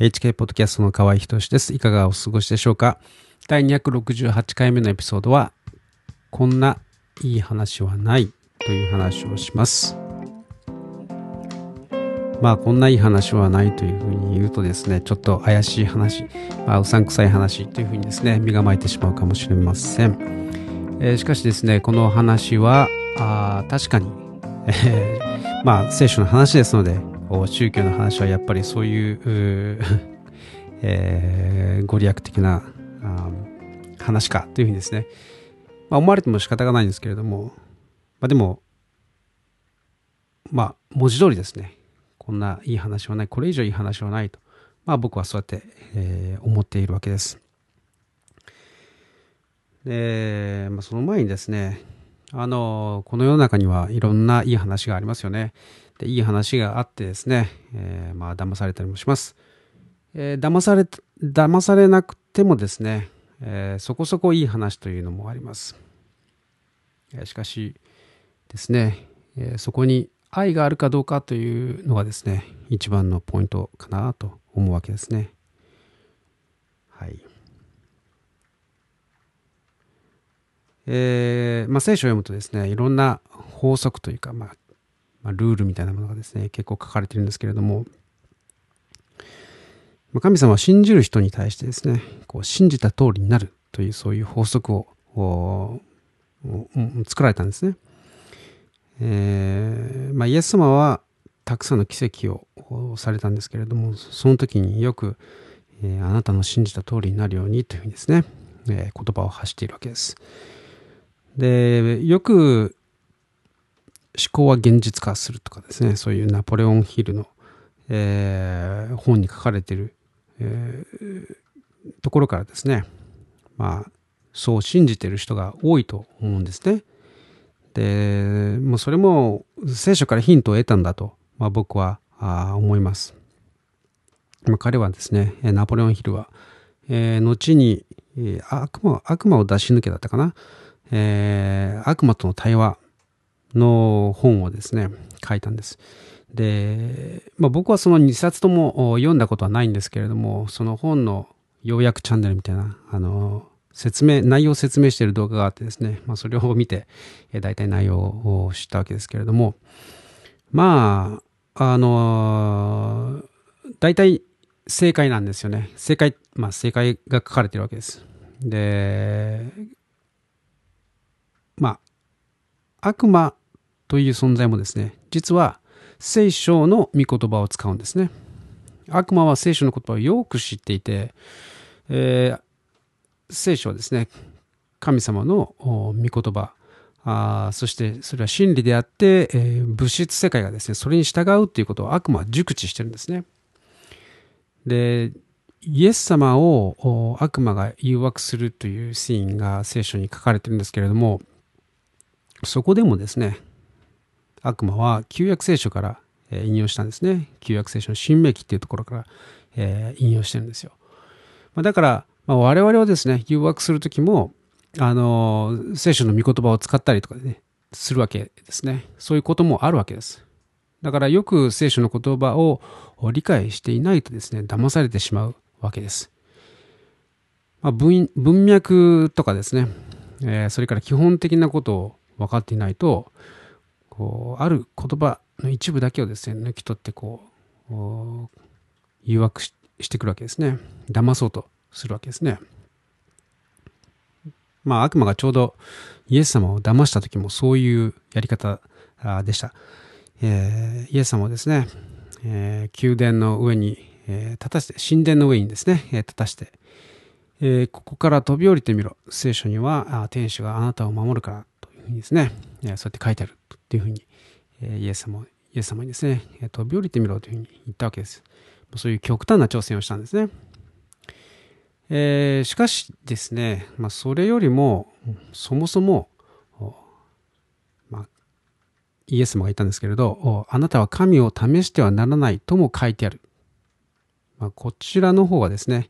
HK ポッドキャストの河合仁です。いかがお過ごしでしょうか？第268回目のエピソードは、こんないい話はないという話をします。まあ、こんないい話はないというふうに言うとですね、ちょっと怪しい話、まあ、うさんくさい話というふうにですね、身構えてしまうかもしれません。えー、しかしですね、この話は、あ確かに、えー、まあ、聖書の話ですので、宗教の話はやっぱりそういう、えー、ご利益的な話かというふうにですね、まあ、思われても仕方がないんですけれども、まあ、でも、まあ、文字通りですね、こんないい話はない、これ以上いい話はないと、まあ、僕はそうやって、えー、思っているわけです。で、まあ、その前にですね、あの、この世の中にはいろんないい話がありますよね。でいい話があってですね、えー、まあ騙されたりもします。えー、騙され、騙されなくてもですね、えー、そこそこいい話というのもあります。しかしですね、えそこに愛があるかどうかというのがですね、一番のポイントかなと思うわけですね。はい。えー、まあ、聖書を読むとですね、いろんな法則というか、まあ、まあ、ルールみたいなものがですね、結構書かれてるんですけれども、まあ、神様は信じる人に対してですね、こう信じた通りになるというそういう法則を作られたんですね。えーまあ、イエス様はたくさんの奇跡をされたんですけれども、その時によく、えー、あなたの信じた通りになるようにというふうにですね、えー、言葉を発しているわけです。で、よく考は現実化するとかですね、そういうナポレオンヒルの、えー、本に書かれてる、えー、ところからですね、まあ、そう信じてる人が多いと思うんですね。で、もうそれも聖書からヒントを得たんだと、まあ、僕はあ思います。まあ、彼はですね、ナポレオンヒルは、えー、後に、えー、悪魔悪魔を出し抜けだったかな、えー、悪魔との対話の本をですね、書いたんです。で、まあ、僕はその2冊とも読んだことはないんですけれども、その本の要約チャンネルみたいな、あの、説明、内容を説明している動画があってですね、まあ、それを見て、え大体内容を知ったわけですけれども、まあ、あの、大体正解なんですよね。正解、まあ、正解が書かれているわけです。で、まあ、悪魔という存在もですね、実は聖書の御言葉を使うんですね。悪魔は聖書の言葉をよく知っていて、えー、聖書はですね、神様の御言葉、あそしてそれは真理であって、えー、物質世界がですね、それに従うということを悪魔は熟知してるんですね。で、イエス様を悪魔が誘惑するというシーンが聖書に書かれてるんですけれども、そこでもですね、悪魔は旧約聖書から引用したんですね。旧約聖書の新明記っていうところから、引用してるんですよ。だから、我々はですね、誘惑するときも、あの、聖書の御言葉を使ったりとかね、するわけですね。そういうこともあるわけです。だからよく聖書の言葉を理解していないとですね、騙されてしまうわけです。まあ、文文脈とかですね、えー、それから基本的なことを分かっていないと、こうある言葉の一部だけをですね抜き取ってこう誘惑してくるわけですね。騙そうとするわけですね。まあ悪魔がちょうどイエス様を騙した時もそういうやり方でした、えー、イエス様をですね、えー、宮殿の上に、えー、立たして神殿の上にですね、えー、立たしてえー、ここから飛び降りてみろ。聖書には、天使があなたを守るからというふうにですねえ、そうやって書いてある。っていうふうに、えイエス様、イエス様にですね、飛び降りてみろというふうに言ったわけです。そういう極端な挑戦をしたんですね。えー、しかしですね、まあ、それよりも、そもそも、まあ、イエス様が言ったんですけれど、あなたは神を試してはならないとも書いてある。まあ、こちらの方はですね、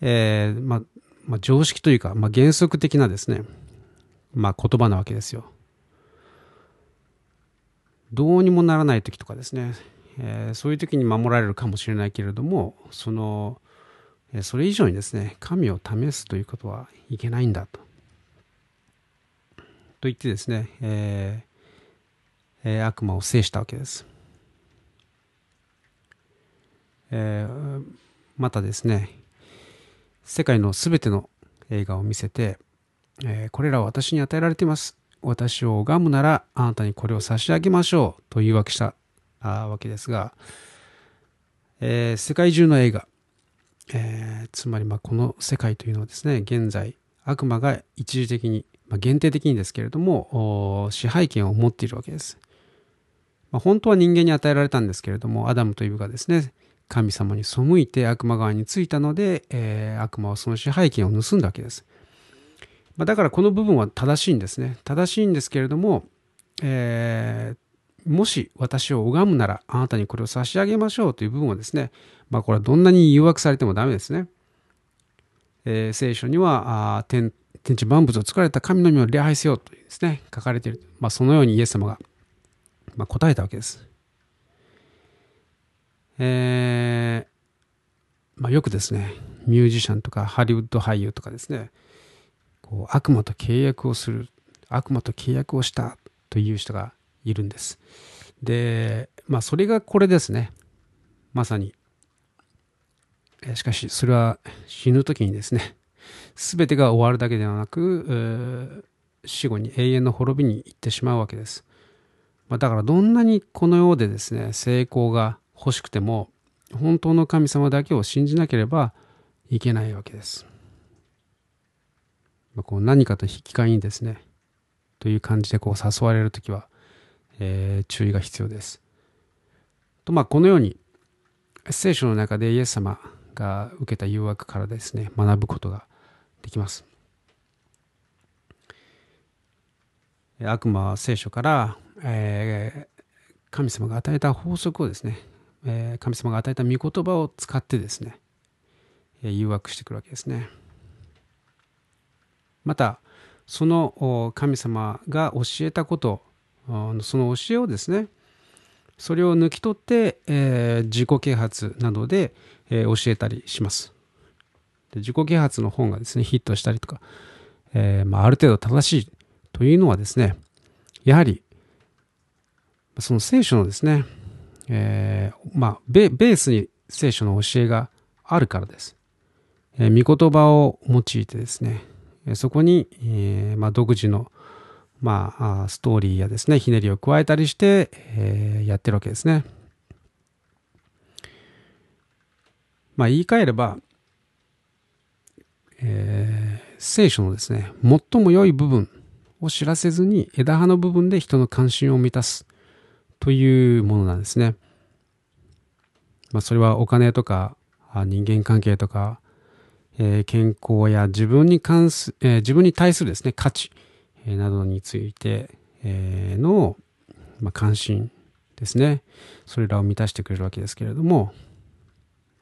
えー、ま、ま、常識というか、ま、原則的なですね、ま、言葉なわけですよ。どうにもならない時とかですね、えー、そういう時に守られるかもしれないけれどもそのそれ以上にですね神を試すということはいけないんだと。と言ってですね、えー、悪魔を制したわけです。えー、またですね世界のすべての映画を見せて、えー、これらは私に与えられています私を拝むならあなたにこれを差し上げましょうというわけしたあわけですが、えー、世界中の映画、えー、つまりまあこの世界というのはですね現在悪魔が一時的に、まあ、限定的にですけれども支配権を持っているわけです、まあ、本当は人間に与えられたんですけれどもアダムとイブがですね神様に背いて悪魔側についたので、えー、悪魔はその支配権を盗んだわけです。まあ、だからこの部分は正しいんですね。正しいんですけれども、えー、もし私を拝むならあなたにこれを差し上げましょうという部分はですね、まあこれはどんなに誘惑されてもダメですね。えー、聖書にはあ天天地万物を作られた神の身を礼拝せよというですね、書かれている。まあそのようにイエス様が、まあ、答えたわけです。えー、まあ、よくですね、ミュージシャンとかハリウッド俳優とかですね、こう悪魔と契約をする、悪魔と契約をしたという人がいるんです。で、まあそれがこれですね。まさに。しかし、それは死ぬ時にですね、全てが終わるだけではなく、死後に永遠の滅びに行ってしまうわけです。まあ、だからどんなにこの世でですね、成功が欲しくても本当の神様だけを信じなければいけないわけです。まあ、こう何かと引き換えにですねという感じでこう誘われる時は、えー、注意が必要です。とまあこのように聖書の中でイエス様が受けた誘惑からですね学ぶことができます。悪魔は聖書から、えー、神様が与えた法則をですねえ神様が与えた御言葉を使ってですね、誘惑してくるわけですね。また、その神様が教えたこと、その教えをですね、それを抜き取って、えー、自己啓発などで、えー、教えたりします。で自己啓発の本がですね、ヒットしたりとか、えー、まあ、ある程度正しいというのはですね、やはり、その聖書のですね、え、まあベ、ベースに聖書の教えがあるからです。えー、御言葉を用いてですね、そこに、えー、まあ、独自の、まあ、ストーリーやですね、ひねりを加えたりして、えー、やってるわけですね。まあ、言い換えれば、えー、聖書のですね、最も良い部分を知らせずに枝葉の部分で人の関心を満たす。というものなんですね。まあ、それはお金とか人間関係とか、えー、健康や自分に関す、えー、自分に対するですね価値、えー、などについて、えの、まあ、関心ですねそれらを満たしてくれるわけですけれども、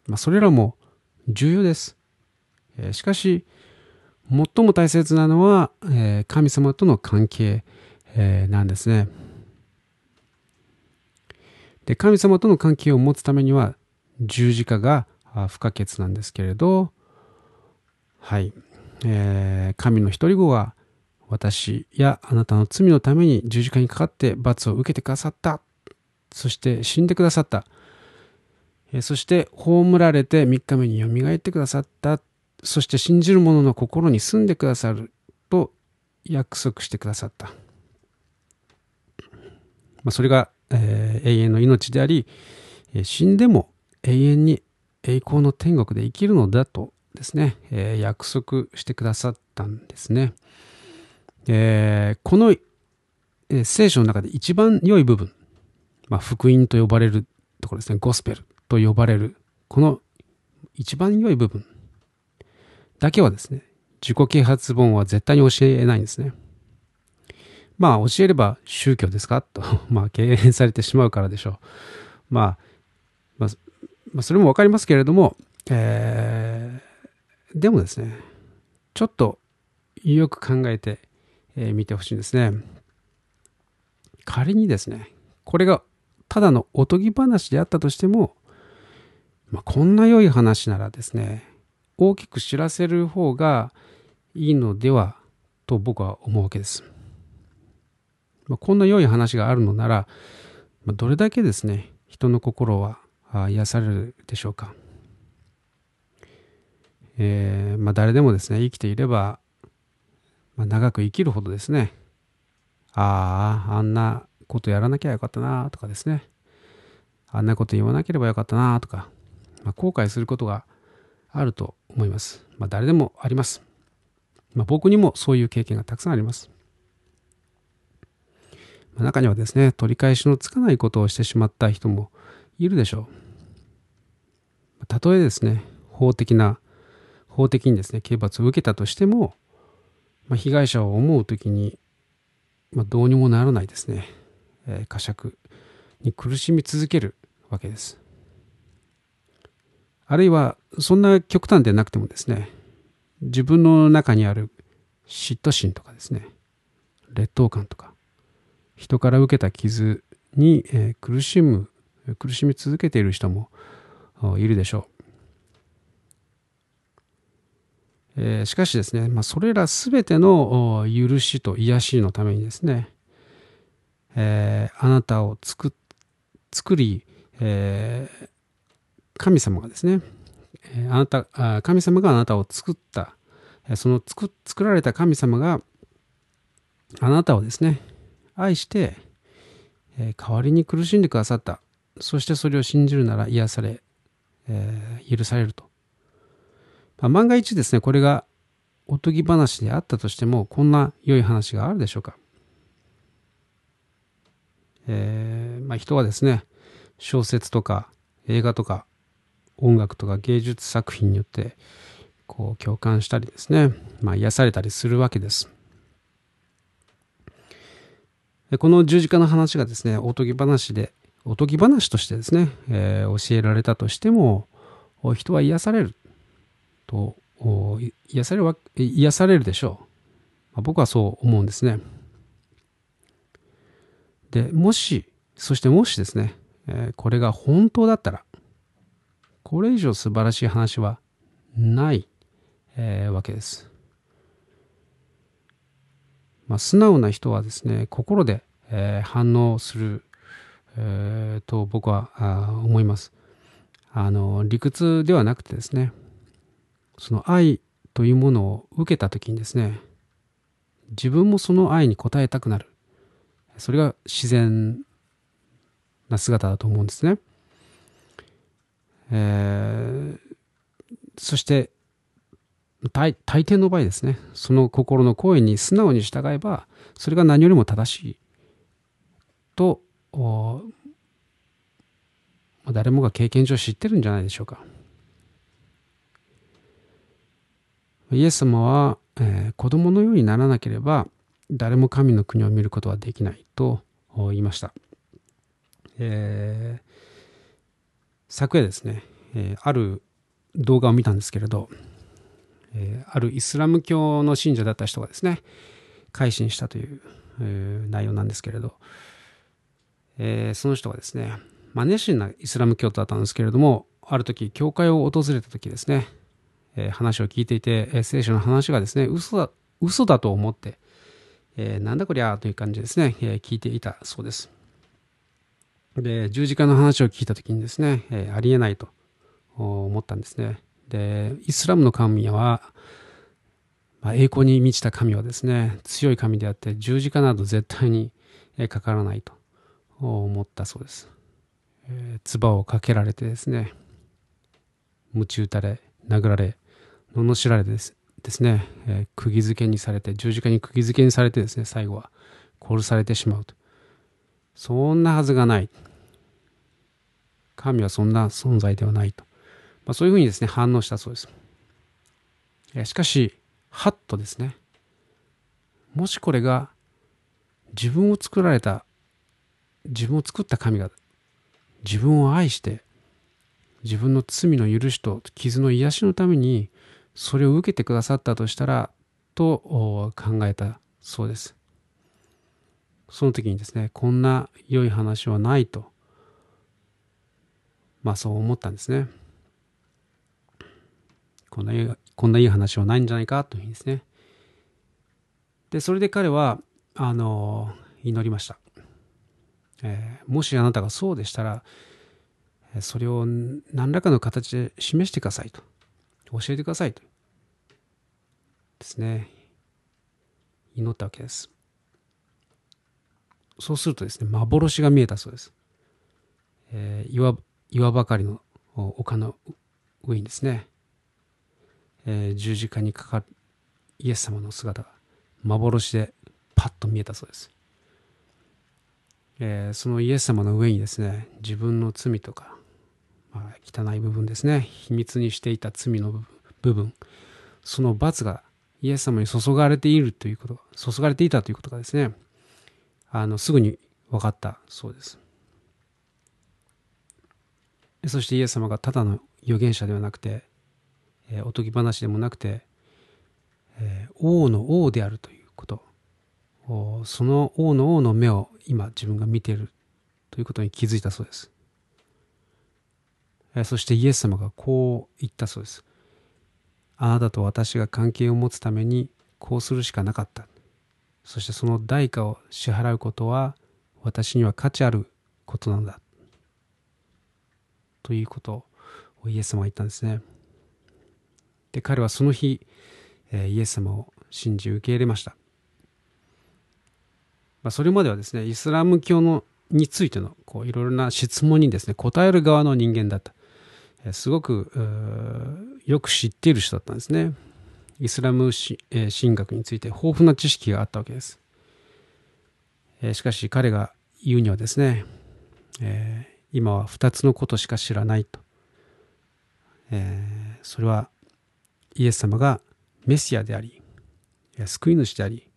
まあ、それらも重要です、えしかし最も大切なのは、え神様との関係、えなんですね。で、神様との関係を持つためには十字架が不可欠なんですけれど、はい、えー、神の一人子は私やあなたの罪のために十字架にかかって罰を受けてくださった。そして死んでくださった。えー、そして葬られて3日目によみがえってくださった。そして信じる者の心に住んでくださると約束してくださった。まあ、それがえー、永遠の命であり、死んでも永遠に栄光の天国で生きるのだとですね、えー、約束してくださったんですね。えー、この、えー、聖書の中で一番良い部分、まあ、福音と呼ばれるところですね、ゴスペルと呼ばれる、この一番良い部分だけはですね、自己啓発本は絶対に教えないんですね。まあ教えれば宗教ですか？と、まあ敬遠されてしまうからでしょう。まあ、まあ、まあ、それもわかりますけれども、えー、でもですね、ちょっとよく考えてみ、えー、てほしいんですね。仮にですね、これがただのおとぎ話であったとしても、まあ、こんな良い話ならですね、大きく知らせる方がいいのではと僕は思うわけです。まあ、こんな良い話があるのなら、ま、どれだけですね、人の心は癒されるでしょうか。えー、まあ、誰でもですね、生きていれば、まあ、長く生きるほどですね、ああ、あんなことやらなきゃよかったなとかですね、あんなこと言わなければよかったなとか、まあ、後悔することがあると思います。まあ、誰でもあります。まあ、僕にもそういう経験がたくさんあります。まあ、中にはですね、取り返しのつかないことをしてしまった人もいるでしょう。たとえですね、法的な、法的にですね、刑罰を受けたとしても、まあ、被害者を思うときに、まあ、どうにもならないですね、えー、呵責に苦しみ続けるわけです。あるいは、そんな極端でなくてもですね、自分の中にある嫉妬心とかですね、劣等感とか、人から受けた傷に、えー、苦しむ、苦しみ続けている人もいるでしょう。えー、しかしですね、まあ、それらすべての許しと癒しのためにですね、えー、あなたを作作り、えー、神様がですね、え、あなた神様があなたを作った、え、その作作られた神様があなたをですね愛して、え、代わりに苦しんでくださった。そしてそれを信じるなら癒され、え、許されると。まあ、万が一ですね、これがおとぎ話であったとしても、こんな良い話があるでしょうか。えー、まあ、人はですね、小説とか映画とか音楽とか芸術作品によってこう共感したりですね、まあ、癒されたりするわけです。この十字架の話がですね、おとぎ話で、おとぎ話としてですね、えー、教えられたとしても、人は癒される。と癒されるわ癒されるでしょう、まあ、僕はそう思うんですね。でもしそしてもしですね、えー、これが本当だったらこれ以上素晴らしい話はない、えー、わけです、まあ、素直な人はですね心で、えー、反応する、えー、と僕は思います。あの理屈ではなくてですねその愛というものを受けた時にですね自分もその愛に応えたくなるそれが自然な姿だと思うんですね、えー、そして大大抵の場合ですねその心の声に素直に従えばそれが何よりも正しいと誰もが経験上知ってるんじゃないでしょうか。イエス様は、えー、子供のようにならなければ誰も神の国を見ることはできないと言いました。えー、昨夜ですね、えー、ある動画を見たんですけれど、えー、あるイスラム教の信者だった人がですね改心したという、えー、内容なんですけれど、えー、その人がですね、まあ、熱心なイスラム教徒だったんですけれどもある時教会を訪れた時ですねえ話を聞いていて、え聖書の話がですね、嘘だ、嘘だと思って、えー、なんだこりゃという感じですね、え聞いていたそうです。で、十字架の話を聞いた時にですね、えありえないと思ったんですね。で、イスラムの神は、まあ、栄光に満ちた神はですね、強い神であって十字架など絶対にかからないと思ったそうです。えー、唾をかけられてですね、鞭打たれ、殴られ、罵られてですですね、えー、釘付けにされて、十字架に釘付けにされてですね、最後は殺されてしまうと。そんなはずがない。神はそんな存在ではないと。まあ、そういうふうにですね、反応したそうです。えー、しかし、はっとですね、もしこれが自分を作られた、自分を作った神が自分を愛して自分の罪の許しと傷の癒しのためにそれを受けてくださったとしたらと考えたそうです。その時にですね、こんな良い話はないとまあそう思ったんですね。こんないいこんないい話はないんじゃないかというふうにですね。で、それで彼は、あの、祈りました。えー、もしあなたがそうでしたら、それを何らかの形で示してくださいと。教えてくださいと。ですね。祈ったわけです。そうするとですね、幻が見えたそうです。えー、岩岩ばかりの丘の上にですね、えー、十字架にかかるイエス様の姿が幻でパッと見えたそうです。えー、そのイエス様の上にですね、自分の罪とか、まあ、汚い部分ですね、秘密にしていた罪の部分、その罰がイエス様に注がれているということ、注がれていたということがですね、あのすぐに分かったそうです。そしてイエス様がただの預言者ではなくて、えー、おとぎ話でもなくて、えー、王の王であるということ。その王の王の目を今自分が見ているということに気づいたそうです、そしてイエス様がこう言ったそうですあなたと私が関係を持つためにこうするしかなかったそしてその代価を支払うことは私には価値あることなんだということをイエス様が言ったんですね。で、彼はその日、イエス様を信じ受け入れました。まあ、それまではですね、イスラム教のについてのいろいろな質問にですね、答える側の人間だった。すごくよく知っている人だったんですね。イスラム神学について豊富な知識があったわけです。しかし彼が言うにはですね、え今は2つのことしか知らないと、え、それはイエス様がメシアであり救い主であり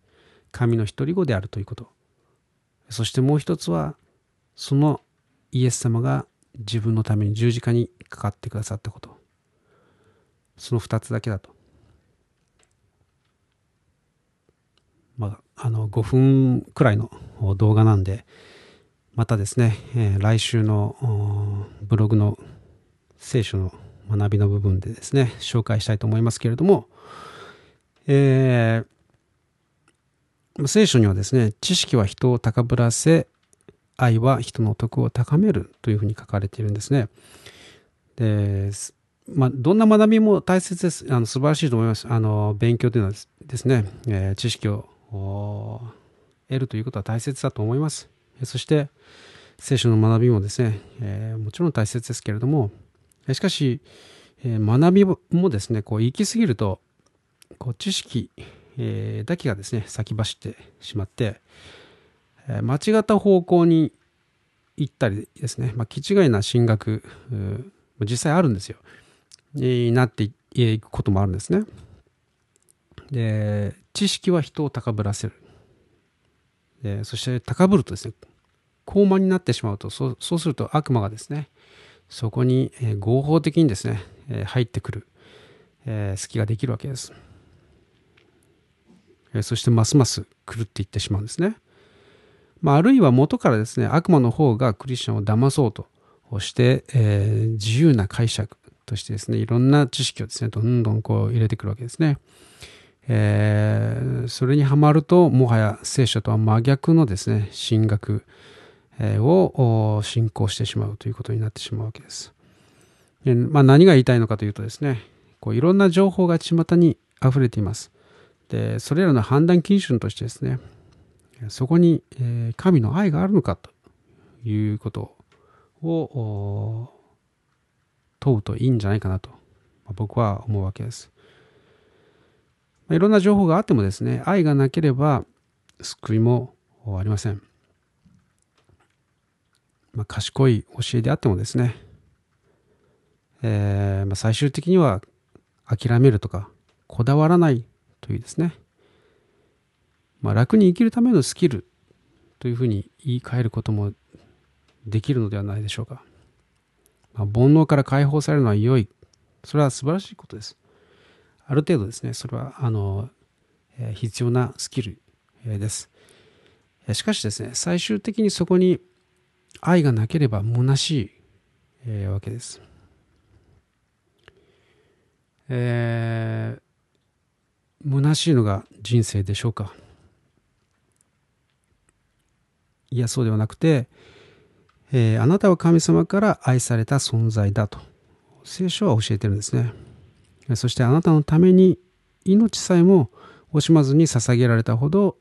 神の独り子であるということそしてもう一つはそのイエス様が自分のために十字架にかかってくださったこと。その2つだけだと。まああの5分くらいの動画なんでまたですね、えー、来週のブログの聖書の学びの部分でですね、紹介したいと思いますけれども、えー、聖書にはですね、知識は人を高ぶらせ、愛は人の徳を高めるというふうに書かれているんですね。でまあ、どんな学びも大切です。あの素晴らしいと思います。あの勉強というのはですね、えー、知識を得るということは大切だと思います。そして聖書の学びもですね、えー、もちろん大切ですけれどもしかし、えー、学びもですねこう行き過ぎるとこう知識、えー、だけがですね先走ってしまって、間違った方向に行ったりですね、まあ、気違いな進学実際あるんですよ。になっていくこともあるんですね。で知識は人を高ぶらせる。でそして高ぶるとですね高慢になってしまうとそうそうすると悪魔がですねそこに、合法的にですね、入ってくる、え隙ができるわけです、そしてますます狂っていってしまうんですね、まあ、あるいは元からですね悪魔の方がクリスチャンを騙そうとして、えー、自由な解釈としてですねいろんな知識をですねどんどんこう入れてくるわけですね、えー、それにはまるともはや聖書とは真逆のですね神学を信仰してしまうということになってしまうわけです。まあ、何が言いたいのかというとですねこういろんな情報が巷に溢れています。でそれらの判断基準としてですねそこに、神の愛があるのかということを問うといいんじゃないかなと、僕は思うわけです。いろんな情報があってもですね愛がなければ救いもありません。まあ、賢い教えであってもですね、えー、まあ、最終的には諦めるとかこだわらないというですね、まあ、楽に生きるためのスキルというふうに言い換えることもできるのではないでしょうか。まあ、煩悩から解放されるのは良い。それは素晴らしいことです。ある程度ですね、それはあの、えー、必要なスキル、えー、です。しかしですね、最終的にそこに愛がなければ虚しい、えー、わけです。えー、虚しいのが人生でしょうかいや、そうではなくて、えー、あなたは神様から愛された存在だと聖書は教えてるんですね。そしてあなたのために命さえも惜しまずに捧げられたほど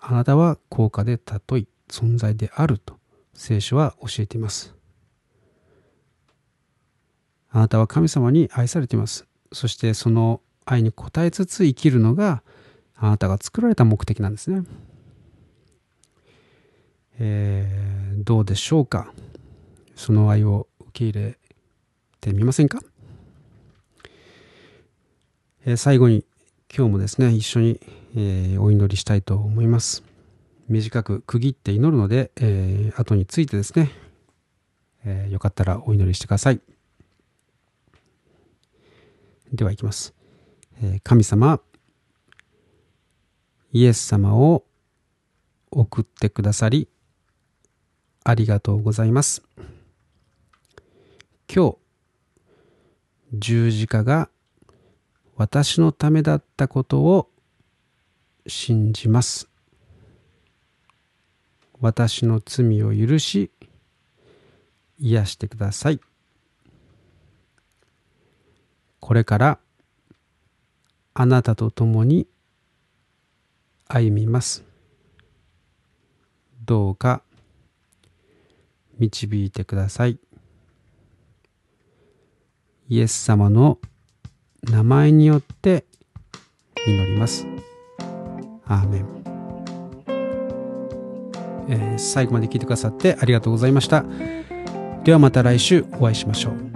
あなたは高価で尊い存在であると聖書は教えています。あなたは神様に愛されています。そしてその愛に応えつつ生きるのがあなたが作られた目的なんですね。えー、どうでしょうか？その愛を受け入れてみませんか、えー、最後に今日もですね一緒に、えー、お祈りしたいと思います。短く区切って祈るので、えー、後についてですね、えー、よかったらお祈りしてください。ではいきます、え、神様イエス様を送ってくださりありがとうございます。今日、十字架が私のためだったことを信じます。私の罪を許し、癒してください。これからあなたと共に歩みます。どうか導いてください。イエス様の名前によって祈ります。アーメン。えー、最後まで聞いてくださってありがとうございました。ではまた来週お会いしましょう。